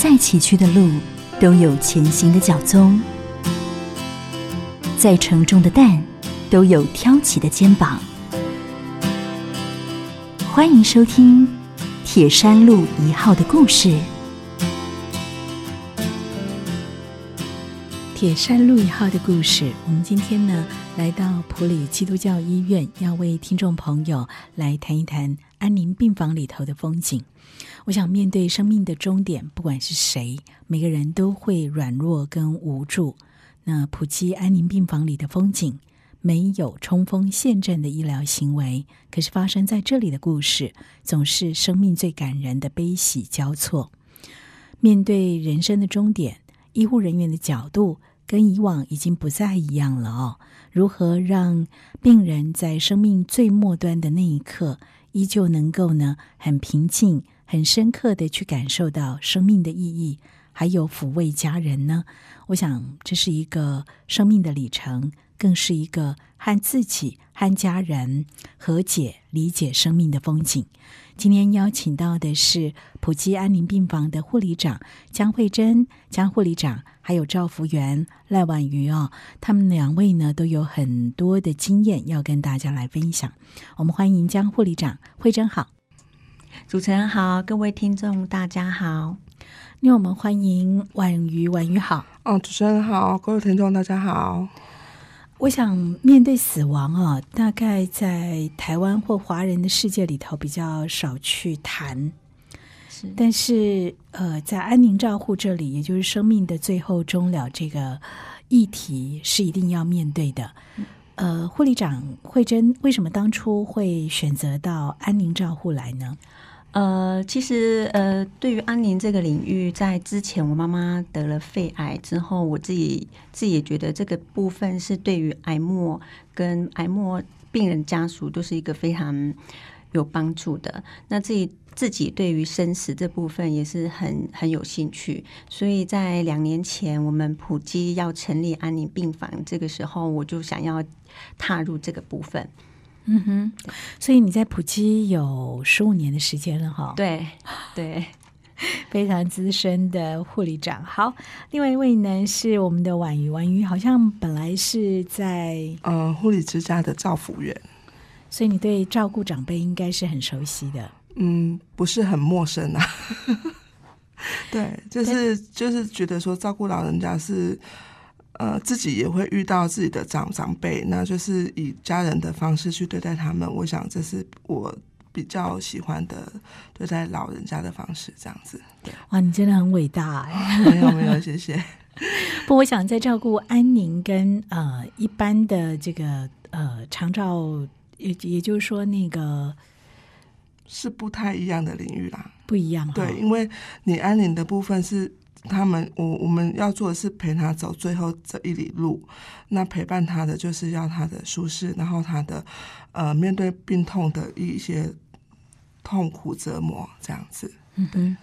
再崎岖的路都有前行的脚踪，再沉重的担都有挑起的肩膀。欢迎收听《铁山路一号》的故事。铁山路一号的故事，我们今天呢来到普里基督教医院，要为听众朋友来谈一谈安宁病房里头的风景。我想面对生命的终点，不管是谁，每个人都会软弱跟无助。那普吉安宁病房里的风景，没有冲锋陷阵的医疗行为，可是发生在这里的故事，总是生命最感人的悲喜交错。面对人生的终点，医护人员的角度。跟以往已经不再一样了哦。如何让病人在生命最末端的那一刻，依旧能够呢很平静、很深刻的去感受到生命的意义，还有抚慰家人呢？我想这是一个生命的里程，更是一个和自己、和家人和解、理解生命的风景。今天邀请到的是普吉安宁病房的护理长江慧珍，江护理长，还有赵福元、赖婉瑜哦，他们两位呢都有很多的经验要跟大家来分享。我们欢迎江护理长，慧珍好，主持人好，各位听众大家好。那我们欢迎婉瑜，婉瑜好，哦，主持人好，各位听众大家好。我想面对死亡啊，大概在台湾或华人的世界里头比较少去谈。是，但是呃，在安宁照护这里，也就是生命的最后终了这个议题，是一定要面对的。呃，护理长慧珍，为什么当初会选择到安宁照护来呢？呃，其实呃，对于安宁这个领域，在之前我妈妈得了肺癌之后，我自己自己也觉得这个部分是对于癌末跟癌末病人家属都是一个非常有帮助的。那自己自己对于生死这部分也是很很有兴趣，所以在两年前我们普基要成立安宁病房，这个时候我就想要踏入这个部分。嗯哼，所以你在普基有十五年的时间了哈？对 对，非常资深的护理长。好，另外一位呢是我们的婉瑜，婉瑜好像本来是在呃护理之家的照护员，所以你对照顾长辈应该是很熟悉的。嗯，不是很陌生啊。对，就是就是觉得说照顾老人家是。呃，自己也会遇到自己的长长辈，那就是以家人的方式去对待他们。我想这是我比较喜欢的对待老人家的方式，这样子。哇，你真的很伟大 哎！没有没有，谢谢。不，我想在照顾安宁跟呃一般的这个呃长照，也也就是说那个是不太一样的领域啦，不一样。对，因为你安宁的部分是。他们，我我们要做的是陪他走最后这一里路，那陪伴他的就是要他的舒适，然后他的呃面对病痛的一些痛苦折磨这样子。嗯哼，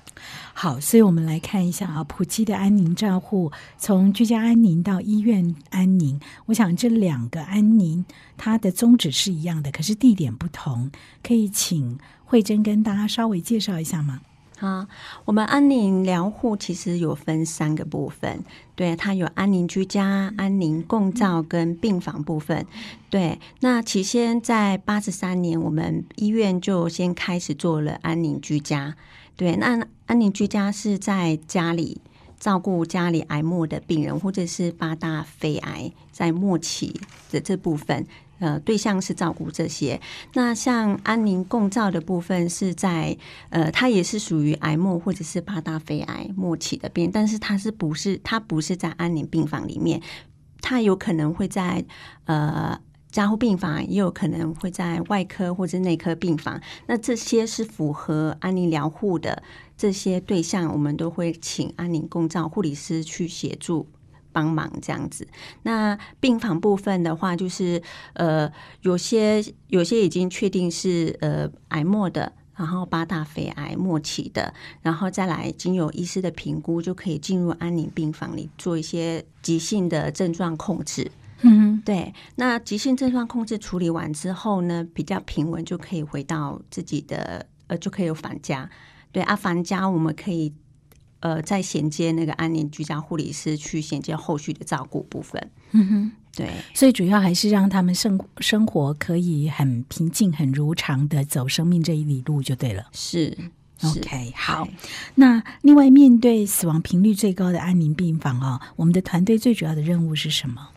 好，所以我们来看一下啊，普吉的安宁照护，从居家安宁到医院安宁，我想这两个安宁它的宗旨是一样的，可是地点不同，可以请慧珍跟大家稍微介绍一下吗？啊，我们安宁疗护其实有分三个部分，对，它有安宁居家、安宁共照跟病房部分。对，那起先在八十三年，我们医院就先开始做了安宁居家。对，那安宁居家是在家里照顾家里癌末的病人，或者是八大肺癌在末期的这部分。呃，对象是照顾这些。那像安宁共照的部分是在呃，它也是属于癌末或者是八大肺癌末期的病，但是它是不是它不是在安宁病房里面，它有可能会在呃加护病房，也有可能会在外科或者内科病房。那这些是符合安宁疗护的这些对象，我们都会请安宁共照护理师去协助。帮忙这样子，那病房部分的话，就是呃，有些有些已经确定是呃癌末的，然后八大肺癌末期的，然后再来经由医师的评估，就可以进入安宁病房里做一些急性的症状控制。嗯，对。那急性症状控制处理完之后呢，比较平稳，就可以回到自己的呃，就可以有返家。对啊，返家我们可以。呃再衔接那个安宁居家护理师去衔接后续的照顾部分。嗯哼，对，所以主要还是让他们生生活可以很平静、很如常的走生命这一里路就对了。是。是 OK，好。那另外，面对死亡频率最高的安宁病房哦，我们的团队最主要的任务是什么？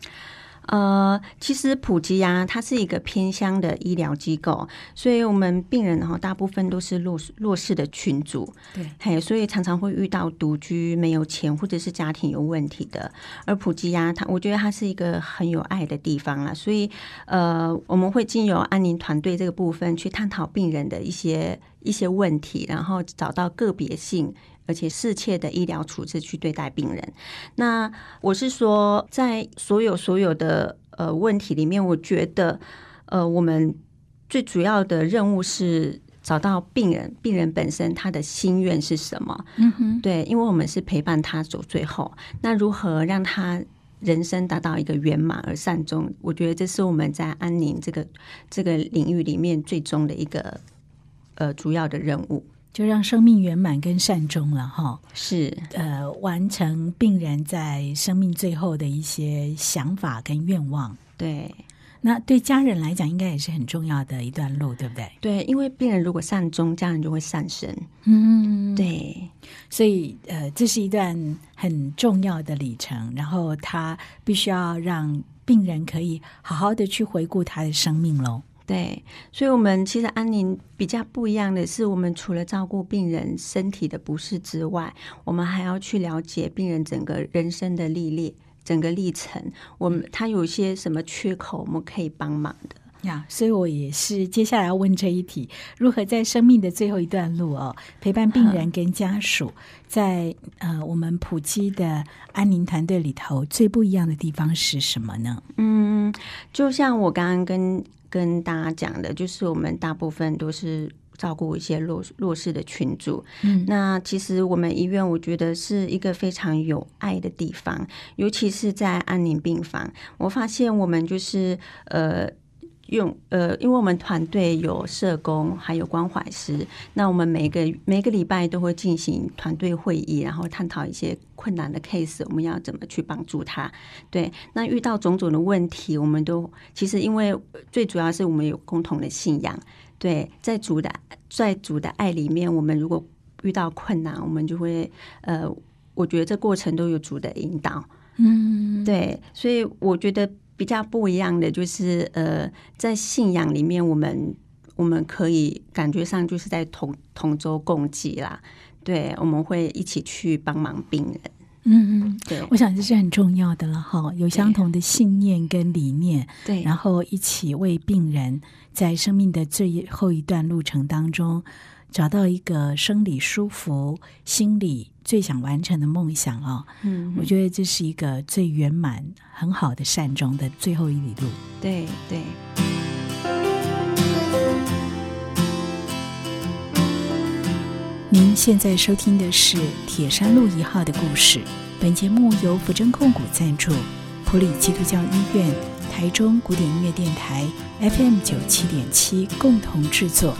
呃，其实普吉啊，它是一个偏乡的医疗机构，所以我们病人哈大部分都是弱弱势的群组，对，嘿，所以常常会遇到独居、没有钱或者是家庭有问题的。而普吉啊，它我觉得它是一个很有爱的地方啦，所以呃，我们会经由安宁团队这个部分去探讨病人的一些一些问题，然后找到个别性。而且适切的医疗处置去对待病人。那我是说，在所有所有的呃问题里面，我觉得呃，我们最主要的任务是找到病人，病人本身他的心愿是什么？嗯哼，对，因为我们是陪伴他走最后，那如何让他人生达到一个圆满而善终？我觉得这是我们在安宁这个这个领域里面最终的一个呃主要的任务。就让生命圆满跟善终了哈。是，呃，完成病人在生命最后的一些想法跟愿望。对那对家人来讲，应该也是很重要的一段路，对不对？对，因为病人如果善终，家人就会善生。嗯，对，所以呃，这是一段很重要的里程。然后他必须要让病人可以好好的去回顾他的生命喽。对，所以，我们其实安宁比较不一样的是，我们除了照顾病人身体的不适之外，我们还要去了解病人整个人生的历练、整个历程。我们他有些什么缺口，我们可以帮忙的。呀，所以我也是接下来要问这一题：如何在生命的最后一段路哦，陪伴病人跟家属，在呃我们普基的安宁团队里头，最不一样的地方是什么呢？嗯，就像我刚刚跟跟大家讲的，就是我们大部分都是照顾一些弱弱势的群组。嗯那其实我们医院，我觉得是一个非常有爱的地方，尤其是在安宁病房，我发现我们就是呃。用呃，因为我们团队有社工，还有关怀师，那我们每个每个礼拜都会进行团队会议，然后探讨一些困难的 case，我们要怎么去帮助他。对，那遇到种种的问题，我们都其实因为最主要是我们有共同的信仰，对，在主的在主的爱里面，我们如果遇到困难，我们就会呃，我觉得这过程都有主的引导，嗯，对，所以我觉得比较不一样的就是呃，在信仰里面，我们我们可以感觉上就是在同同舟共济啦，对，我们会一起去帮忙病人，嗯嗯，对。我想这是很重要的了哈，有相同的信念跟理念，对，然后一起为病人在生命的最后一段路程当中，找到一个生理舒服、心里最想完成的梦想哦。嗯我觉得这是一个最圆满、很好的善终的最后一里路。对对。您现在收听的是铁山路一号的故事。本节目由福珍控股赞助，普里基督教医院、台中古典音乐电台 FM 九七点七共同制作。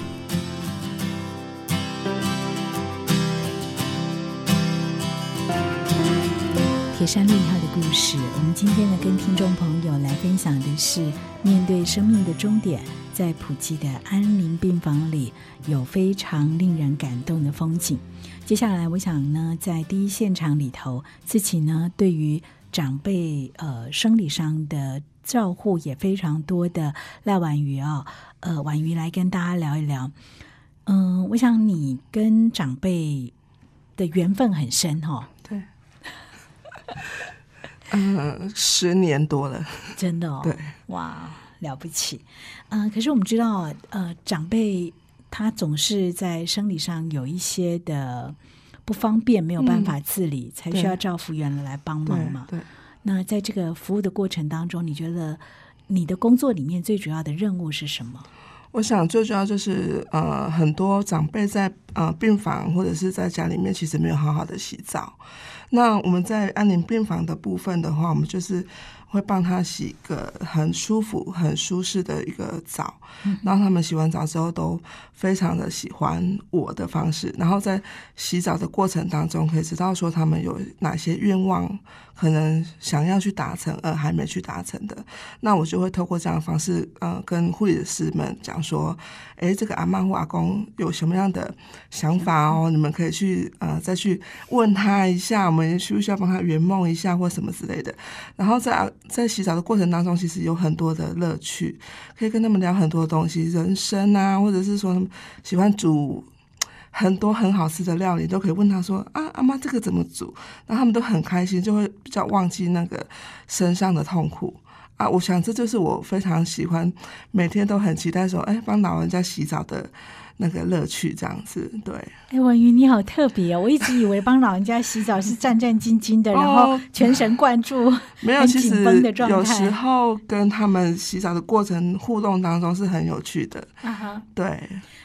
铁山路一号的故事，我们今天呢跟听众朋友来分享的是，面对生命的终点，在普吉的安宁病房里有非常令人感动的风景。接下来，我想呢，在第一现场里头，自己呢对于长辈呃生理上的照护也非常多的赖婉瑜啊、呃婉瑜来跟大家聊一聊。嗯、我想你跟长辈的缘分很深哦，嗯，十年多了，真的哦，对，哇，了不起。呃，可是我们知道，呃，长辈他总是在生理上有一些的不方便，没有办法自理，才需要照服员来帮忙嘛。对。那在这个服务的过程当中，你觉得你的工作里面最主要的任务是什么？我想最主要就是呃，很多长辈在呃病房或者是在家里面，其实没有好好的洗澡。那我们在安宁病房的部分的话，我们就是会帮他洗一个很舒服、很舒适的一个澡，然后他们洗完澡之后都非常的喜欢我的方式，然后在洗澡的过程当中，可以知道说他们有哪些愿望，可能想要去达成，而还没去达成的，那我就会透过这样的方式，呃，跟护理师们讲说，哎，这个阿妈或阿公有什么样的想法哦，你们可以去呃再去问他一下，我们需不需要帮他圆梦一下或什么之类的，然后在在洗澡的过程当中，其实有很多的乐趣，可以跟他们聊很多东西，人生啊，或者是说喜欢煮很多很好吃的料理，都可以问他说啊，阿妈这个怎么煮？那他们都很开心，就会比较忘记那个身上的痛苦啊。我想这就是我非常喜欢，每天都很期待说，哎，帮老人家洗澡的那个乐趣，这样子。对，哎，文瑜你好特别哦！我一直以为帮老人家洗澡是战战兢兢的，然后全神贯注，没有，很其实有时候跟他们洗澡的过程互动当中是很有趣的。啊哈。对，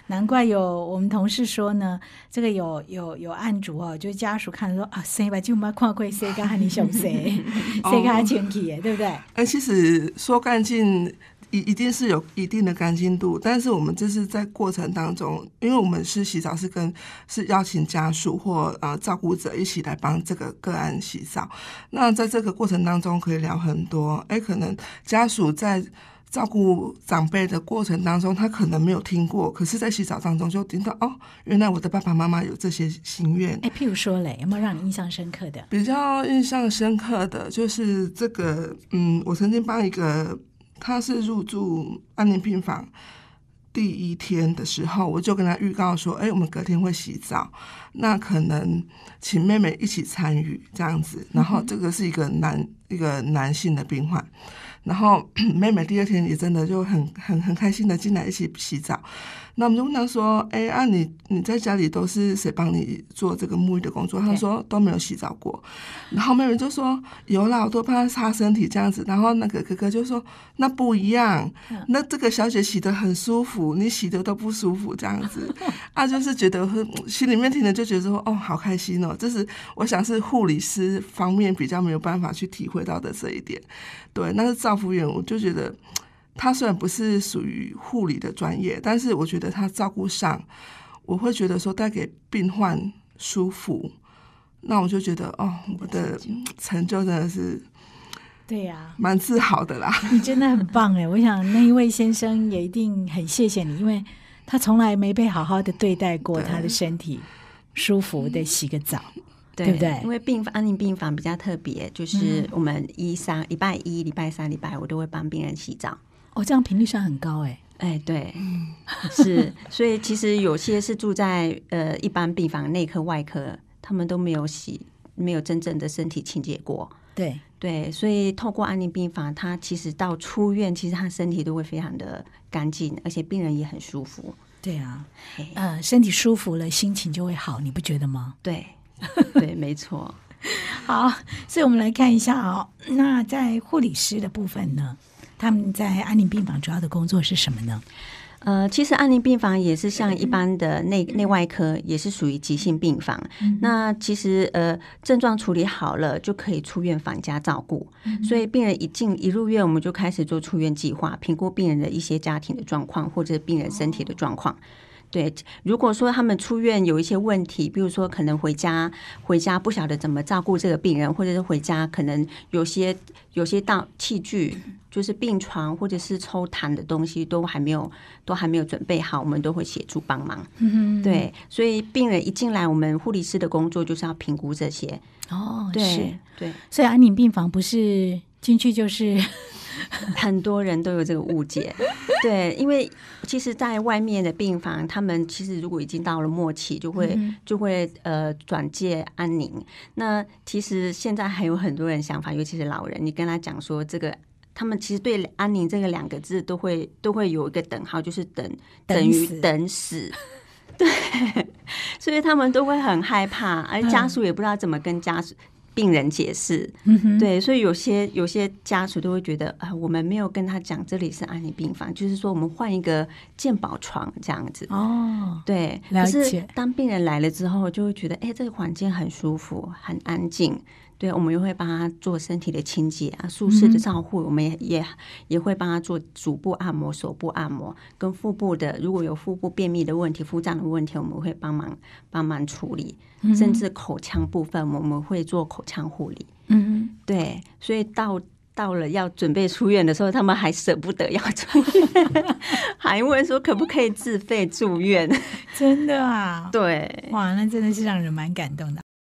难怪有我们同事说呢，这个有有有案主哦，就是家属看说啊，谁把就把看过谁跟和你小谁，谁跟他前去耶，对不对？哎，其实说干净一一定是有一定的干净度，但是我们这是在过程当中，因为我们是洗澡是跟是邀请家属或呃照顾者一起来帮这个个案洗澡。那在这个过程当中可以聊很多，哎，可能家属在。照顾长辈的过程当中，他可能没有听过，可是，在洗澡当中就听到哦，原来我的爸爸妈妈有这些心愿。哎，譬如说嘞，有没有让你印象深刻的？比较印象深刻的就是这个，嗯，我曾经帮一个，他是入住安宁病房第一天的时候，我就跟他预告说，哎，我们隔天会洗澡，那可能请妹妹一起参与这样子。然后这个是一个男一个男性的病患，然后 妹妹第二天也真的就很很很开心的进来一起洗澡。那我们就问他说：“哎，啊你你在家里都是谁帮你做这个沐浴的工作？”他说都没有洗澡过。然后妹妹就说：“有啦，我都帮他擦身体这样子。”然后那个哥哥就说：“那不一样，那这个小姐洗的很舒服，你洗的都不舒服这样子。”啊，就是觉得心里面听了就觉得说：“哦，好开心哦！”这是我想是护理师方面比较没有办法去体会到的这一点。对，那是照服员，我就觉得。他虽然不是属于护理的专业，但是我觉得他照顾上，我会觉得说带给病患舒服，那我就觉得哦，我的成就真的是，对呀，蛮自豪的啦。你真的很棒哎！我想那一位先生也一定很谢谢你，因为他从来没被好好的对待过，他的身体舒服的洗个澡，对不对？因为病房安宁病房比较特别，就是我们一三礼拜一、礼拜三、礼拜五都会帮病人洗澡。哦，这样频率算很高哎，哎，对，是，所以其实有些是住在呃一般病房内科、外科，他们都没有洗，没有真正的身体清洁过，对对，所以透过安宁病房，他其实到出院，其实他身体都会非常的干净，而且病人也很舒服，对啊，呃，身体舒服了，心情就会好，你不觉得吗？对，对，没错。好，所以我们来看一下哦，那在护理师的部分呢？他们在安宁病房主要的工作是什么呢？呃，其实安宁病房也是像一般的内内外科，也是属于急性病房。那其实呃，症状处理好了就可以出院返家照顾。所以病人一进一入院，我们就开始做出院计划，评估病人的一些家庭的状况或者病人身体的状况。对，如果说他们出院有一些问题，比如说可能回家回家不晓得怎么照顾这个病人，或者是回家可能有些有些到器具，就是病床或者是抽痰的东西都还没有都还没有准备好，我们都会协助帮忙。嗯对，所以病人一进来，我们护理师的工作就是要评估这些。哦，对对，所以安宁病房不是进去就是。很多人都有这个误解，对，因为其实，在外面的病房，他们其实如果已经到了末期，就会就会呃转介安宁。那其实现在还有很多人想法，尤其是老人，你跟他讲说这个，他们其实对安宁这个两个字都会都会有一个等号，就是等等于等死，对，所以他们都会很害怕，而家属也不知道怎么跟家属。病人解释，对，所以有些有些家属都会觉得啊，我们没有跟他讲这里是安宁病房，就是说我们换一个健保床这样子。哦，对，可是。当病人来了之后，就会觉得哎，这个环境很舒服，很安静。对，我们也会帮他做身体的清洁啊，舒适的照护，我们也也也会帮他做足部按摩、手部按摩，跟腹部的如果有腹部便秘的问题、腹胀的问题，我们会帮忙帮忙处理，甚至口腔部分我们会做口腔护理。嗯，对，所以到到了要准备出院的时候，他们还舍不得要出院，还问说可不可以自费住院？真的啊，对，哇，那真的是让人蛮感动的。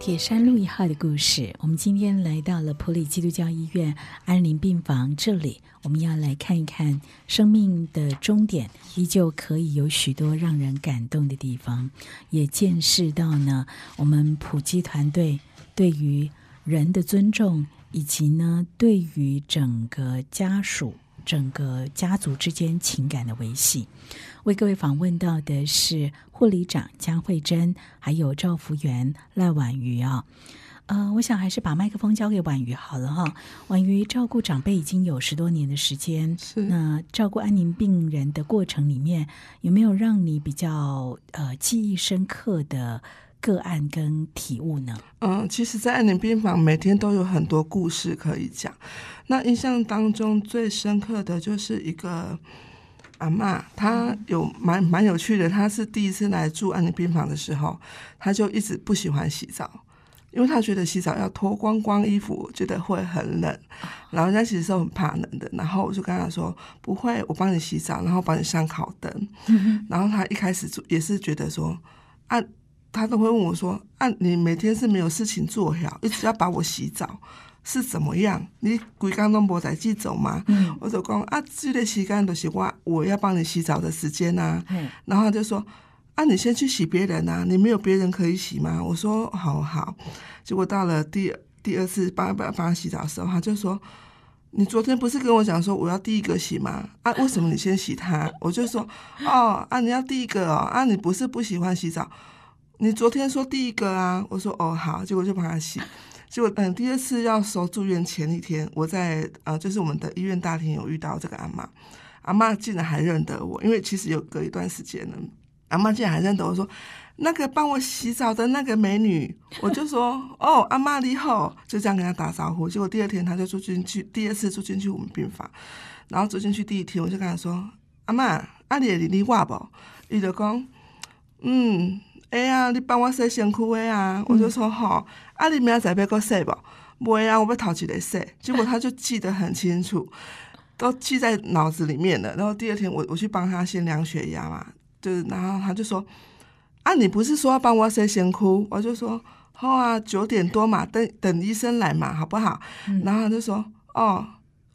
铁山路一号的故事，我们今天来到了普里基督教医院安宁病房这里，我们要来看一看生命的终点，依旧可以有许多让人感动的地方，也见识到呢我们普基团队对于人的尊重，以及呢对于整个家属、整个家族之间情感的维系。为各位访问到的是护理长江慧珍，还有照服员赖婉瑜啊。呃，我想还是把麦克风交给婉瑜好了哈。婉瑜照顾长辈已经有十多年的时间，是那照顾安宁病人的过程里面，有没有让你比较呃记忆深刻的个案跟体悟呢？嗯，其实，在安宁病房每天都有很多故事可以讲。那印象当中最深刻的就是一个阿嬷，她有蛮蛮有趣的。她是第一次来住安宁病房的时候，她就一直不喜欢洗澡，因为她觉得洗澡要脱光光衣服，觉得会很冷。然后人家其实是很怕冷的。然后我就跟她说：“不会，我帮你洗澡，然后帮你上烤灯。”然后她一开始就也是觉得说：“啊。”她都会问我说：“啊，你每天是没有事情做呀，一直要把我洗澡，是怎么样？你规工都无在去走吗？”嗯我就讲啊，这个时间都是我我要帮你洗澡的时间呐、嗯然后他就说：“啊，你先去洗别人啊，你没有别人可以洗吗？”我说：“好好。”结果到了第第二次帮帮帮他洗澡的时候，他就说：“你昨天不是跟我讲说我要第一个洗吗？啊，为什么你先洗他？”我就说：“哦，啊，你要第一个哦，啊，你不是不喜欢洗澡。”你昨天说第一个啊，我说哦好，结果就帮他洗。结果嗯，第二次要收住院前一天，我在呃，就是我们的医院大厅有遇到这个阿妈，阿妈竟然还认得我，因为其实有隔一段时间了，阿妈竟然还认得我说那个帮我洗澡的那个美女，我就说哦阿妈你好，就这样跟她打招呼。结果第二天她就住进去，第二次住进去我们病房，然后住进去第一天我就跟她说阿妈，啊你会理我不？伊就讲嗯。哎呀，你帮我洗身躯的啊！我就说吼，啊，你明仔载要搁洗不？袂啊，我要头一个洗。结果他就记得很清楚，都记在脑子里面了。然后第二天我我去帮他先量血压嘛，就是然后他就说，啊，你不是说要帮我洗先哭？我就说好啊，九点多嘛，等等医生来嘛，好不好？然后他就说哦。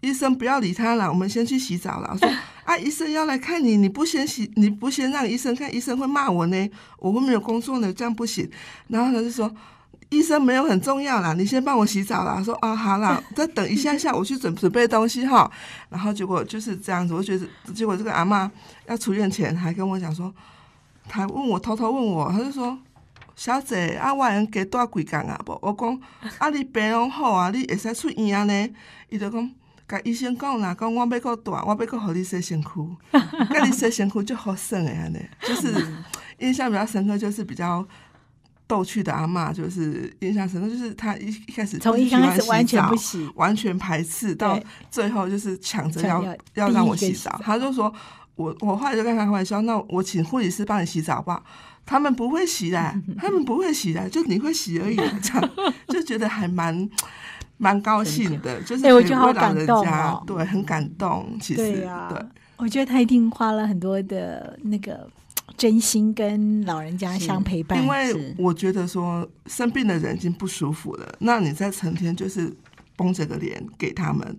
医生不要理他了，我们先去洗澡了。我说 啊，医生要来看你，你不先洗，你不先让医生看，医生会骂我呢，我会没有工作呢，这样不行。然后他就说，医生没有很重要啦，你先帮我洗澡啦。说啊，好啦，再等一下下，我去准准备东西哈。然后结果就是这样子，我觉得结果这个阿妈要出院前还跟我讲说，他问我偷偷问我，他就说。小姐，啊，我能加带几工啊？无，我讲，啊，你病拢好啊，你会使出院啊呢？伊就讲，甲医生讲啦，讲我要搁带，我要搁互你洗身躯，甲你洗身躯就好耍诶安尼。就是印象比较深刻，就是比较逗趣的阿嬷，就是印象深刻，就是她一一开始从一开始完全不洗澡，完全排斥，到最后就是抢着要要要让我洗澡个洗澡。他就说，我我后来就跟他开玩笑，那我请护理师帮你洗澡好不好？他们不会洗的，他们不会洗的，就你会洗而已，这样就觉得还蛮蛮高兴的，就是觉得好人感动家哦对，很感动。其实对呀、对，我觉得他一定花了很多的那个真心跟老人家相陪伴，因为我觉得说生病的人已经不舒服了，那你在成天就是绷着个脸给他们，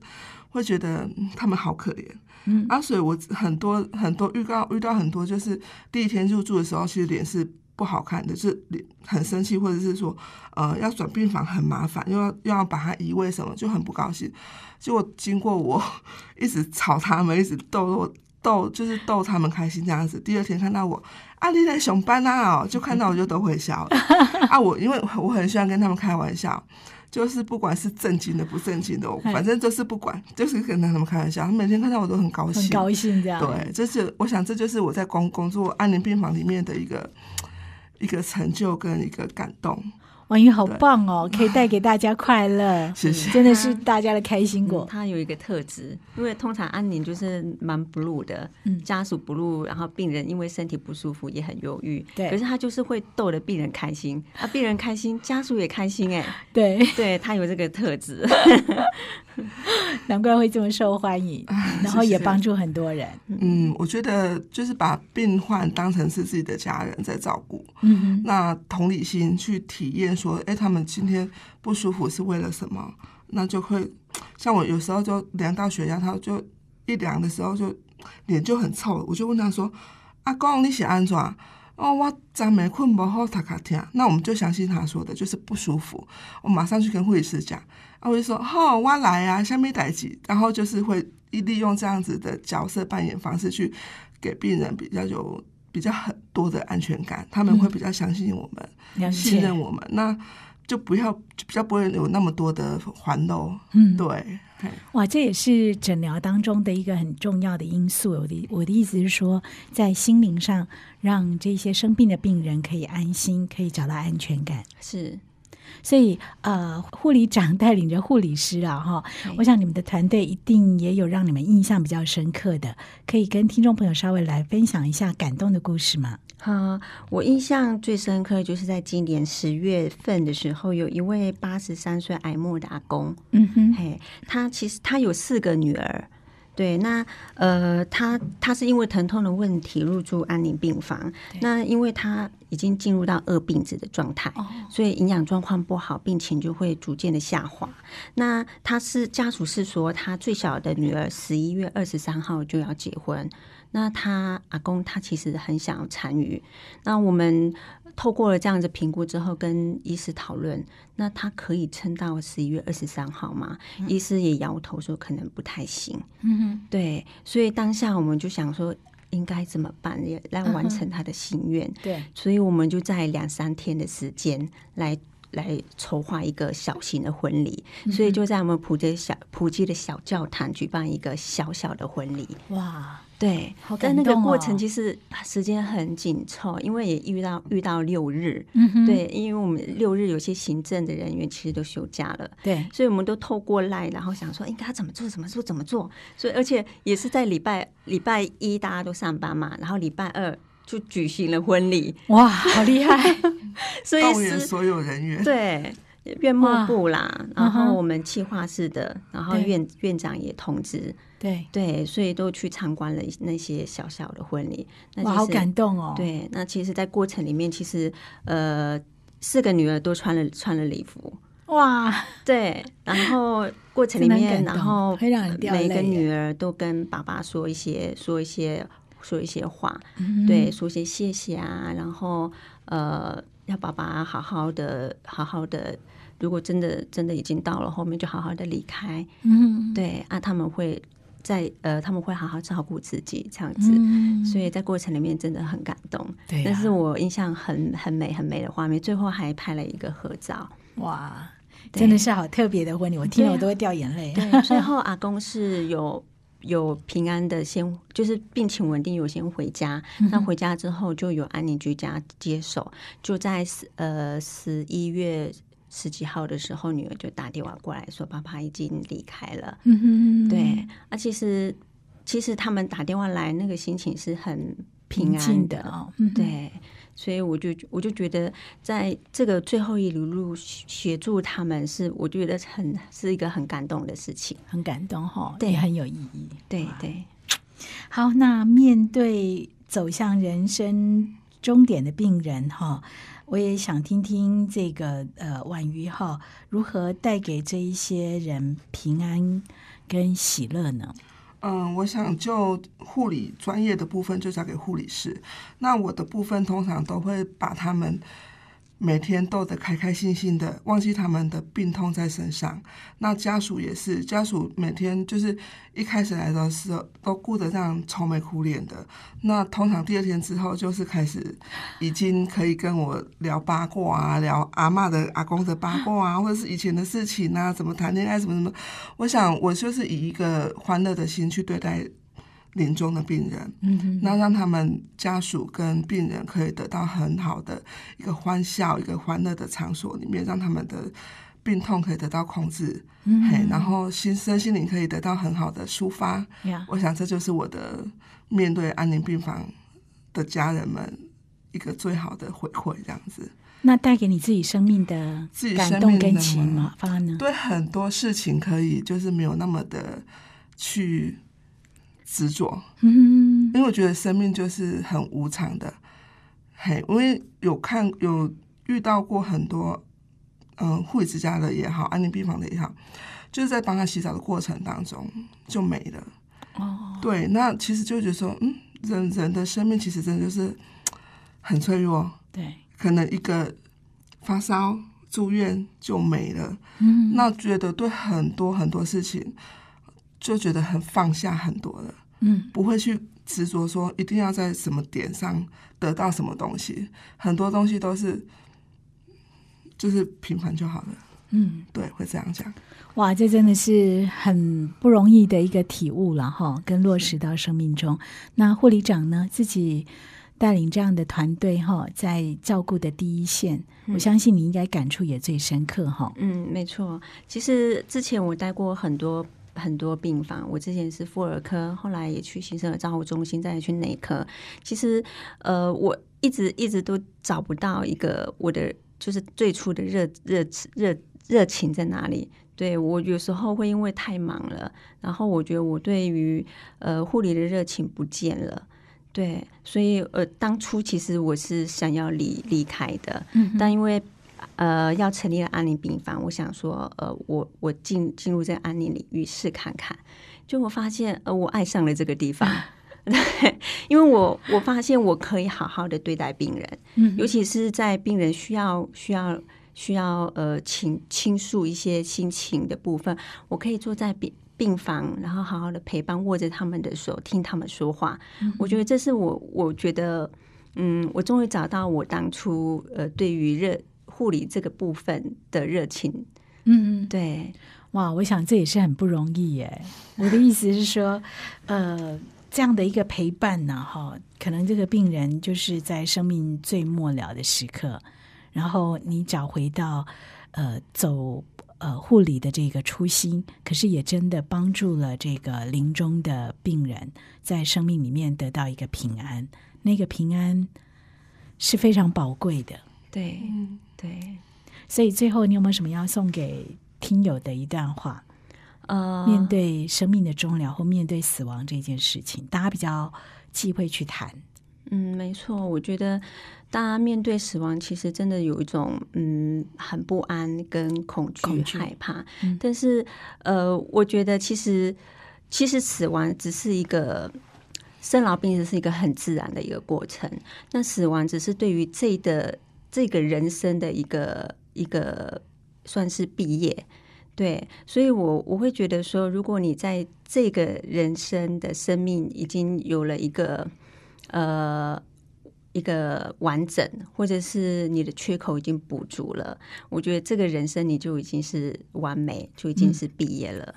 会觉得嗯他们好可怜。嗯啊，所以我很多很多遇到遇到很多，就是第一天入住的时候，其实脸是不好看的，就是脸很生气，或者是说呃要转病房很麻烦，又要又要把它移位什么，就很不高兴。结果经过我 一直吵他们，一直逗我逗，就是逗他们开心这样子。第二天看到我啊，你在熊班啊？哦，就看到我就都会笑啊。我因为我很喜欢跟他们开玩笑，就是不管是正经的不正经的，反正就是不管，就是跟他们开玩笑。他们每天看到我都很高兴，很高兴这样。对，这是我想这就是我在工工作安宁病房里面的一个一个成就跟一个感动。婉瑜好棒哦，可以带给大家快乐，谢谢。真的是大家的开心果。他有一个特质，因为通常安宁就是蛮 blue 的，嗯。家属 blue，然后病人因为身体不舒服也很忧郁，对。可是他就是会逗得病人开心，啊，病人开心，家属也开心，哎，对，对他有这个特质，难怪会这么受欢迎，然后也帮助很多人。嗯，我觉得就是把病患当成是自己的家人在照顾，嗯哼，那同理心去体验说，哎，他们今天不舒服是为了什么？那就会像我有时候就量到血压，他就一量的时候就脸就很臭，我就问他说：“阿公，你是安怎？”哦，我昨没困不好，他卡听。那我们就相信他说的，就是不舒服。我马上去跟护理师讲，啊，我就说：“好、我来啊，下面代志。”然后就是会利用这样子的角色扮演方式去给病人比较有比较很多的安全感，他们会比较相信我们。了信。任我们，那就不要就比较不会有那么多的环漏。嗯，对，哇，这也是诊疗当中的一个很重要的因素。我的我的意思是说，在心灵上让这些生病的病人可以安心，可以找到安全感。是所以，呃，护理长带领着护理师啊，哈，我想你们的团队一定也有让你们印象比较深刻的，可以跟听众朋友稍微来分享一下感动的故事吗？哈，我印象最深刻就是在今年十月份的时候，有一位八十三岁癌末的阿公，嗯哼，嘿，他其实他有四个女儿，对，那呃，他他是因为疼痛的问题入住安宁病房，那因为他已经进入到恶病子的状态，哦所以营养状况不好，病情就会逐渐的下滑。那他是家属是说，他最小的女儿十一月二十三号就要结婚，那他阿公他其实很想要参与，那我们。透过了这样子评估之后，跟医师讨论，那他可以撑到十一月二十三号吗？医师也摇头说可能不太行。嗯哼，对，所以当下我们就想说应该怎么办，也来完成他的心愿。对，所以我们就在两三天的时间来来筹划一个小型的婚礼，所以就在我们普吉小普吉的小教堂举办一个小小的婚礼。哇，对好，感但那个过程其实时间很紧凑，因为也遇到遇到六日，嗯哼，对，因为我们六日有些行政的人员其实都休假了。对，所以我们都透过赖，然后想说应该怎么做，怎么做，怎么做。所以而且也是在礼拜礼拜一大家都上班嘛，然后礼拜二就举行了婚礼，哇，好厉害，所以是动员所有人员。对院幕部啦，然后我们企划室的，然后院院长也通知，对，对，所以都去参观了那些小小的婚礼。那哇，好感动哦。，对，那其实，在过程里面，其实呃，四个女儿都穿了穿了礼服，哇，对，然后过程里面，然后每个女儿都跟爸爸说一些说一些说一些话，嗯对，说些谢谢啊，然后呃，要爸爸好好的好好的，如果真的真的已经到了后面，就好好的离开，嗯，对啊，他们会在呃，他们会好好照顾自己这样子。嗯，所以在过程里面真的很感动，对啊那是我印象很很美很美的画面。最后还拍了一个合照，哇，真的是好特别的婚礼，我听了我都会掉眼泪。对，最后阿公是有有平安的先，就是病情稳定，有先回家。那回家之后就有安宁居家接手，就在十呃十一月十几号的时候，女儿就打电话过来说，爸爸已经离开了。嗯哼，对，啊，其实其实他们打电话来，那个心情是很平安的哦，嗯哼，对，所以我就我就觉得，在这个最后一里路协助他们是，我觉得很是一个很感动的事情。很感动哈，对很有意义。对对，好，那面对走向人生终点的病人哈，我也想听听这个呃婉瑜哈如何带给这一些人平安跟喜乐呢？嗯，我想就护理专业的部分就交给护理师，那我的部分通常都会把他们每天逗得开开心心的，忘记他们的病痛在身上。那家属也是，家属每天就是一开始来的时候都顾得这样愁眉苦脸的。那通常第二天之后，就是开始已经可以跟我聊八卦啊，聊阿嬷的阿公的八卦啊，或者是以前的事情啊，怎么谈恋爱，什么什么。我想，我就是以一个欢乐的心去对待。临终的病人，嗯，那让他们家属跟病人可以得到很好的一个欢笑、一个欢乐的场所里面，让他们的病痛可以得到控制，嗯，嘿，然后心身心灵可以得到很好的抒发。我想这就是我的面对安宁病房的家人们一个最好的回馈，这样子。那带给你自己生命的自己感动跟启发呢？对很多事情可以就是没有那么的去。执着，嗯，因为我觉得生命就是很无常的，嘿，因为有看有遇到过很多，嗯，护理之家的也好，安宁病房的也好，就是在帮他洗澡的过程当中就没了，哦，对，那其实就觉得说，嗯，人人的生命其实真的就是很脆弱，对，可能一个发烧住院就没了，嗯，那觉得对很多很多事情。就觉得很放下很多了，嗯，不会去执着说一定要在什么点上得到什么东西，很多东西都是就是平凡就好了，嗯，对，会这样讲。哇，这真的是很不容易的一个体悟了哈，跟落实到生命中。那护理长呢，自己带领这样的团队哈，在照顾的第一线，我相信你应该感触也最深刻哈。嗯，没错。其实之前我带过很多。很多病房，我之前是妇儿科，后来也去新生儿照护中心，再去内科。其实，呃，我一直一直都找不到一个我的就是最初的热热热热情在哪里。对我有时候会因为太忙了，然后我觉得我对于呃护理的热情不见了。对，所以呃当初其实我是想要离离开的，但因为。呃，要成立了安宁病房，我想说，呃，我我进进入这个安宁领域试看看，就我发现，呃，我爱上了这个地方，对，因为我我发现我可以好好的对待病人，嗯，尤其是在病人需要需要需要呃倾倾诉一些心情的部分，我可以坐在病病房，然后好好的陪伴，握着他们的手，听他们说话，我觉得这是我我觉得，嗯，我终于找到我当初呃对于热。护理这个部分的热情，嗯，对，哇，我想这也是很不容易耶。我的意思是说，呃，这样的一个陪伴呢，哈，可能这个病人就是在生命最末了的时刻，然后你找回到呃走呃护理的这个初心，可是也真的帮助了这个临终的病人在生命里面得到一个平安，那个平安是非常宝贵的，对，对，所以最后你有没有什么要送给听友的一段话？呃，面对生命的终了或面对死亡这件事情，大家比较忌讳去谈。嗯，没错，我觉得大家面对死亡，其实真的有一种嗯很不安跟恐惧、害怕。但是呃，我觉得其实其实死亡只是一个生老病死是一个很自然的一个过程。那死亡只是对于这的。这个人生的一个一个算是毕业，对，所以我我会觉得说，如果你在这个人生的生命已经有了一个呃一个完整，或者是你的缺口已经补足了，我觉得这个人生你就已经是完美，就已经是毕业了。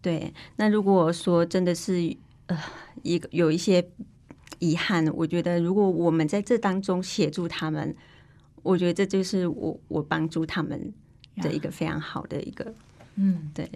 对，那如果说真的是呃一个有一些遗憾，我觉得如果我们在这当中协助他们。我觉得这就是我我帮助他们的一个非常好的一个，嗯，对，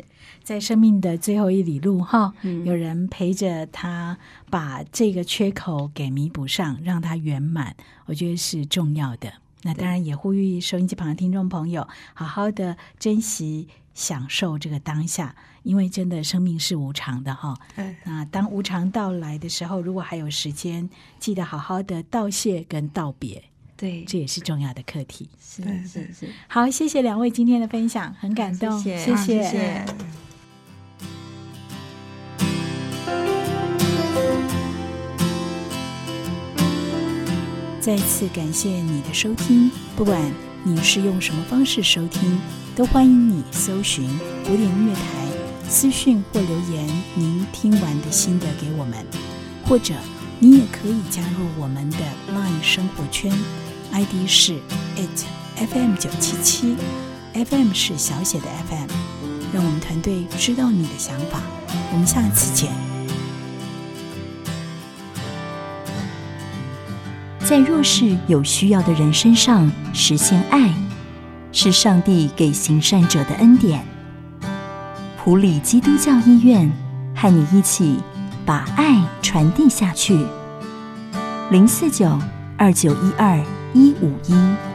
在生命的最后一里路哈，有人陪着他把这个缺口给弥补上，让他圆满，我觉得是重要的。那当然也呼吁收音机旁的听众朋友，好好的珍惜、享受这个当下，因为真的生命是无常的哈。那当无常到来的时候，如果还有时间，记得好好的道谢跟道别。对，这也是重要的课题。是是是，好，谢谢两位今天的分享，很感动，谢谢。谢谢。再次感谢你的收听，不管你是用什么方式收听，都欢迎你搜寻古典音乐台，私讯或留言您听完的心得给我们，或者你也可以加入我们的 LINE 生活圈，ID 是 it FM 九七七，FM 是小写的 FM，让我们团队知道你的想法。我们下次见。在弱势有需要的人身上实现爱，是上帝给行善者的恩典。普里基督教医院和你一起把爱传递下去。零四九二九一二一五一。